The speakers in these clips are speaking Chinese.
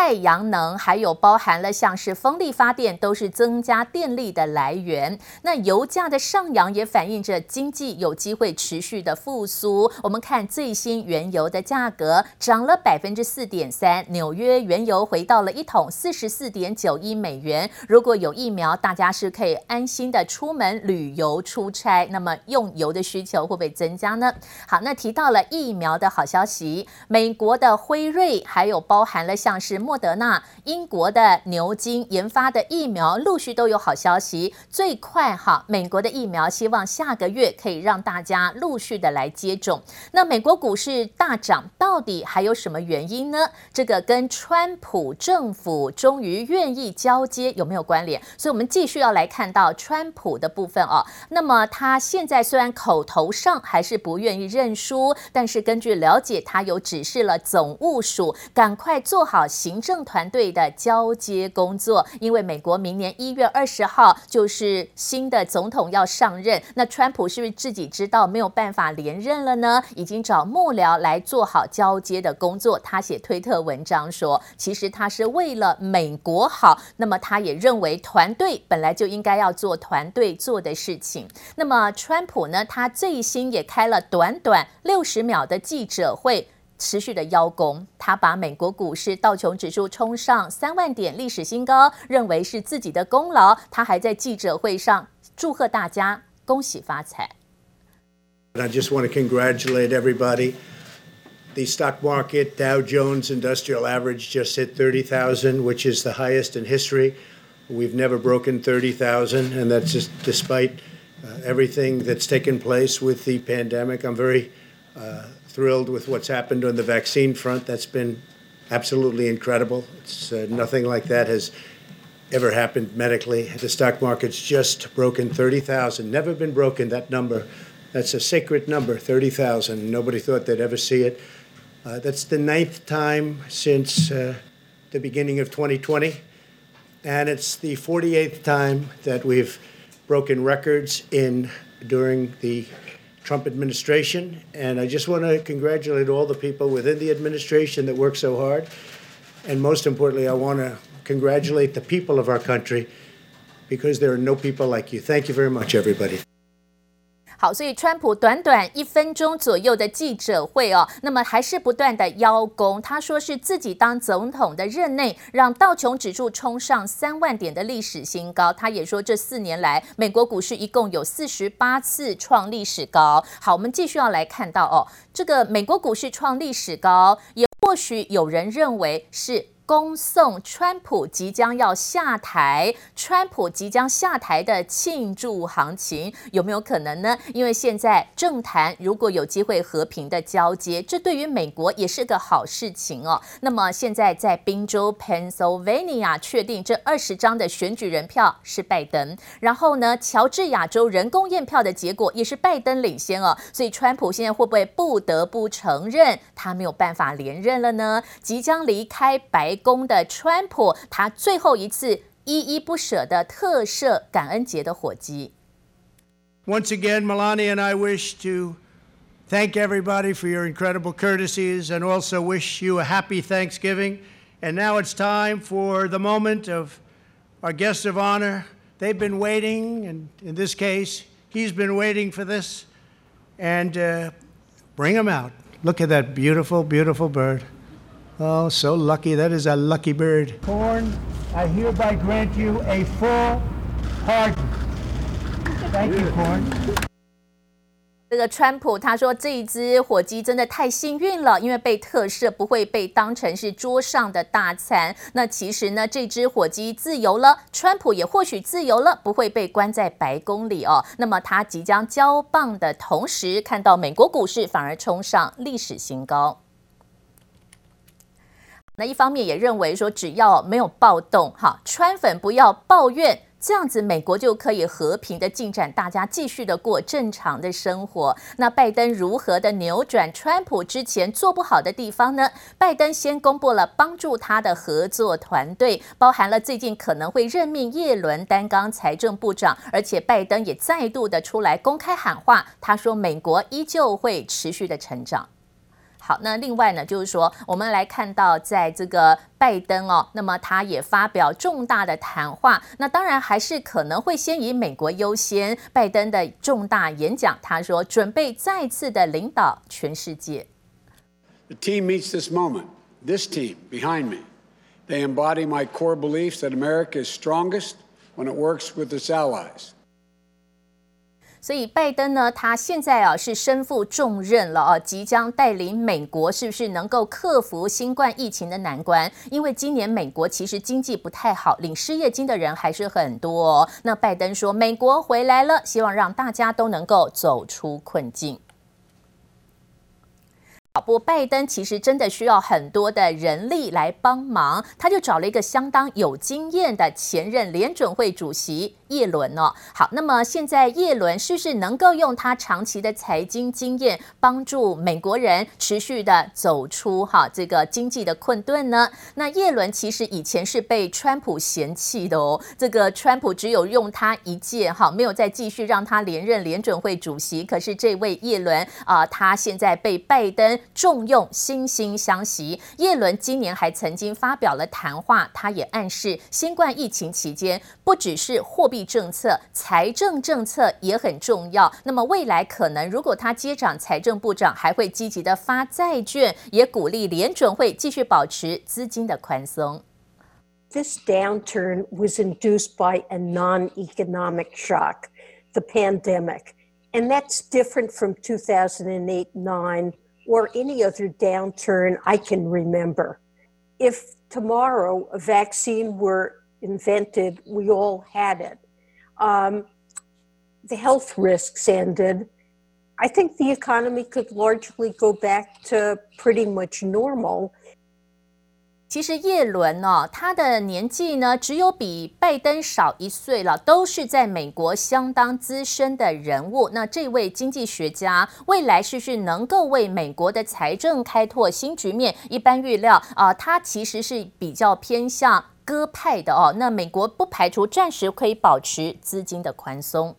太阳能，还有包含了像是风力发电，都是增加电力的来源。那油价的上扬也反映着经济有机会持续的复苏。我们看最新原油的价格涨了百分之四点三，纽约原油回到了一桶四十四点九一美元。如果有疫苗，大家是可以安心的出门旅游、出差，那么用油的需求会不会增加呢？好，那提到了疫苗的好消息，美国的辉瑞还有包含了像是莫德纳、英国的牛津研发的疫苗，陆续都有好消息。最快哈，美国的疫苗希望下个月可以让大家陆续的来接种。那美国股市大涨，到底还有什么原因呢？这个跟川普政府终于愿意交接有没有关联？所以，我们继续要来看到川普的部分哦。那么，他现在虽然口头上还是不愿意认输，但是根据了解，他有指示了总务署赶快做好行政团队的交接工作，因为美国明年一月二十号就是新的总统要上任。那川普是不是自己知道没有办法连任了呢？已经找幕僚来做好交接的工作。他写推特文章说，其实他是为了美国好。那么他也认为团队本来就应该要做团队做的事情。那么川普呢，他最新也开了短短六十秒的记者会。持续的邀功，他把美国股市道琼指数冲上三万点历史新高，认为是自己的功劳。他还在记者会上祝贺大家，恭喜发财。I just want to congratulate everybody. The stock market Dow Jones Industrial Average just hit 30,000, which is the highest in history. We've never broken 30,000, and that's just despite uh, everything that's taken place with the pandemic. I'm very uh, thrilled with what's happened on the vaccine front. That's been absolutely incredible. It's uh, nothing like that has ever happened medically. The stock market's just broken 30,000. Never been broken that number. That's a sacred number, 30,000. Nobody thought they'd ever see it. Uh, that's the ninth time since uh, the beginning of 2020. And it's the 48th time that we've broken records in during the Trump administration. And I just want to congratulate all the people within the administration that work so hard. And most importantly, I want to congratulate the people of our country because there are no people like you. Thank you very much, everybody. 好，所以川普短短一分钟左右的记者会哦，那么还是不断的邀功。他说是自己当总统的任内，让道琼指数冲上三万点的历史新高。他也说这四年来，美国股市一共有四十八次创历史高。好，我们继续要来看到哦，这个美国股市创历史高，也或许有人认为是。恭送川普即将要下台，川普即将下台的庆祝行情有没有可能呢？因为现在政坛如果有机会和平的交接，这对于美国也是个好事情哦。那么现在在宾州 Pennsylvania 确定这二十张的选举人票是拜登，然后呢，乔治亚州人工验票的结果也是拜登领先哦。所以川普现在会不会不得不承认他没有办法连任了呢？即将离开白 宫的川普，他最后一次依依不舍的特赦感恩节的火鸡。Once again, Melania and I wish to thank everybody for your incredible courtesies and also wish you a happy Thanksgiving. And now it's time for the moment of our guests of honor. They've been waiting, and in this case, he's been waiting for this. And uh, bring him out. Look at that beautiful, beautiful bird. Oh, so lucky. That is a lucky bird. Corn, I hereby grant you a full pardon. Thank you, Corn. 这个川普他说这一只火鸡真的太幸运了，因为被特赦，不会被当成是桌上的大餐。那其实呢，这只火鸡自由了，川普也或许自由了，不会被关在白宫里哦。那么他即将交棒的同时，看到美国股市反而冲上历史新高。那一方面也认为说，只要没有暴动，哈，川粉不要抱怨，这样子美国就可以和平的进展，大家继续的过正常的生活。那拜登如何的扭转川普之前做不好的地方呢？拜登先公布了帮助他的合作团队，包含了最近可能会任命叶伦担纲财政部长，而且拜登也再度的出来公开喊话，他说美国依旧会持续的成长。好，那另外呢，就是说我们来看到在这个拜登哦，那么他也发表重大的谈话，那当然还是可能会先以美国优先。拜登的重大演讲，他说准备再次的领导全世界。The team meets this moment. This team behind me. They embody my core beliefs that America is strongest when it works with its allies. 所以拜登呢，他现在啊是身负重任了啊，即将带领美国是不是能够克服新冠疫情的难关？因为今年美国其实经济不太好，领失业金的人还是很多哦。那拜登说，美国回来了，希望让大家都能够走出困境。不，拜登其实真的需要很多的人力来帮忙，他就找了一个相当有经验的前任联准会主席叶伦哦。好，那么现在叶伦是不是能够用他长期的财经经验，帮助美国人持续的走出哈这个经济的困顿呢？那叶伦其实以前是被川普嫌弃的哦，这个川普只有用他一届哈，没有再继续让他连任联准会主席。可是这位叶伦啊，他现在被拜登。重用，惺惺相惜。叶伦今年还曾经发表了谈话，他也暗示，新冠疫情期间，不只是货币政策，财政政策也很重要。那么未来可能，如果他接掌财政部长，还会积极的发债券，也鼓励联准会继续保持资金的宽松。This downturn was induced by a non-economic shock, the pandemic, and that's different from 2008-9. or any other downturn I can remember. If tomorrow a vaccine were invented, we all had it, Um, the health risks ended, I think the economy could largely go back to pretty much normal. 其实叶伦哦，他的年纪呢，只有比拜登少一岁了，都是在美国相当资深的人物。那这位经济学家未来是不是能够为美国的财政开拓新局面？一般预料啊、他其实是比较偏向鸽派的哦。那美国不排除暂时可以保持资金的宽松。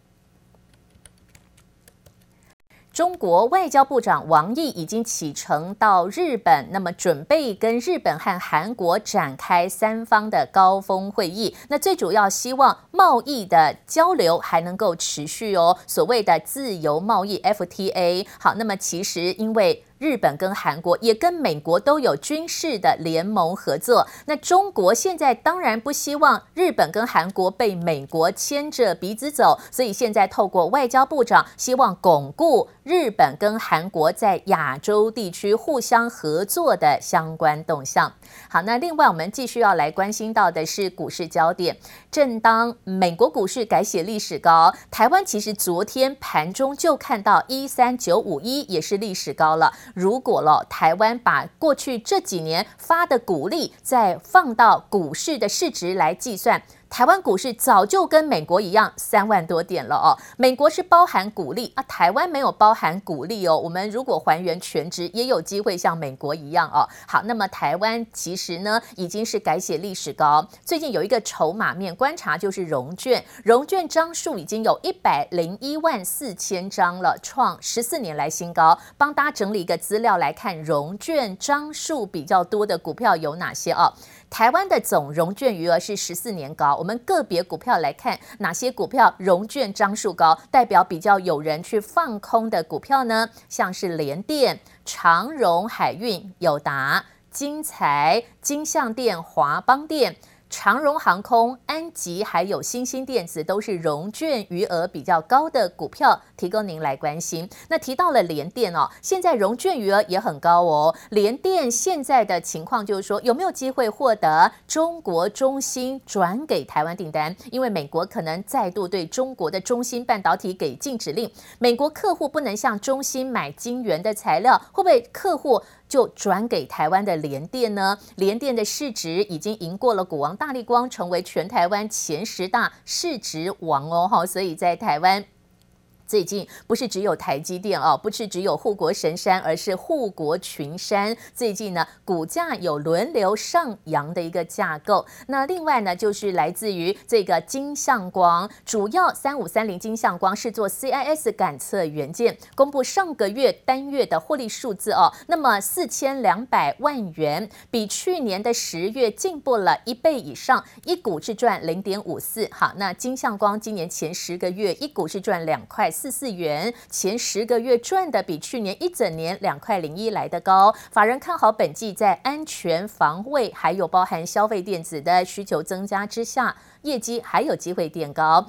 中国外交部长王毅已经启程到日本，那么准备跟日本和韩国展开三方的高峰会议。那最主要希望贸易的交流还能够持续哦，所谓的自由贸易 FTA。好，那么其实因为。日本跟韩国也跟美国都有军事的联盟合作。那中国现在当然不希望日本跟韩国被美国牵着鼻子走，所以现在透过外交部长，希望巩固日本跟韩国在亚洲地区互相合作的相关动向。好，那另外我们继续要来关心到的是股市焦点。正当美国股市改写历史高，台湾其实昨天盘中就看到一三九五一也是历史高了。如果了台湾把过去这几年发的股利再放到股市的市值来计算。台湾股市早就跟美国一样三万多点了哦，美国是包含股利啊，台湾没有包含股利哦。我们如果还原全值，也有机会像美国一样哦。好，那么台湾其实呢已经是改写历史高。最近有一个筹码面观察，就是融券，融券张数已经有一百零一万四千张了，创十四年来新高。帮大家整理一个资料来看，融券张数比较多的股票有哪些哦？台湾的总融券余额是十四年高，我们个别股票来看，哪些股票融券张数高，代表比较有人去放空的股票呢？像是联电、长荣海运、友达、金财、金象电、华邦电。长荣航空、安吉还有欣兴电子都是融券余额比较高的股票，提供您来关心。那提到了联电哦，现在融券余额也很高哦。联电现在的情况就是说，有没有机会获得中国中芯转给台湾订单？因为美国可能再度对中国的中芯半导体给禁止令，美国客户不能向中芯买晶圆的材料，会不会客户？就转给台湾的联电呢？联电的市值已经赢过了股王大力光，成为全台湾前十大市值王哦！哈，所以在台湾。最近不是只有台积电哦，不是只有护国神山，而是护国群山。最近呢，股价有轮流上扬的一个架构。那另外呢，就是来自于这个金相光，主要三五三零金相光是做 CIS 感测元件，公布上个月单月的获利数字哦，那么四千两百万元，比去年的十月进步了一倍以上，一股是赚零点五四。好，那金相光今年前十个月一股是赚两块。四四元，前十个月赚的比去年一整年两块零一来的高。法人看好本季在安全防卫还有包含消费电子的需求增加之下，业绩还有机会垫高。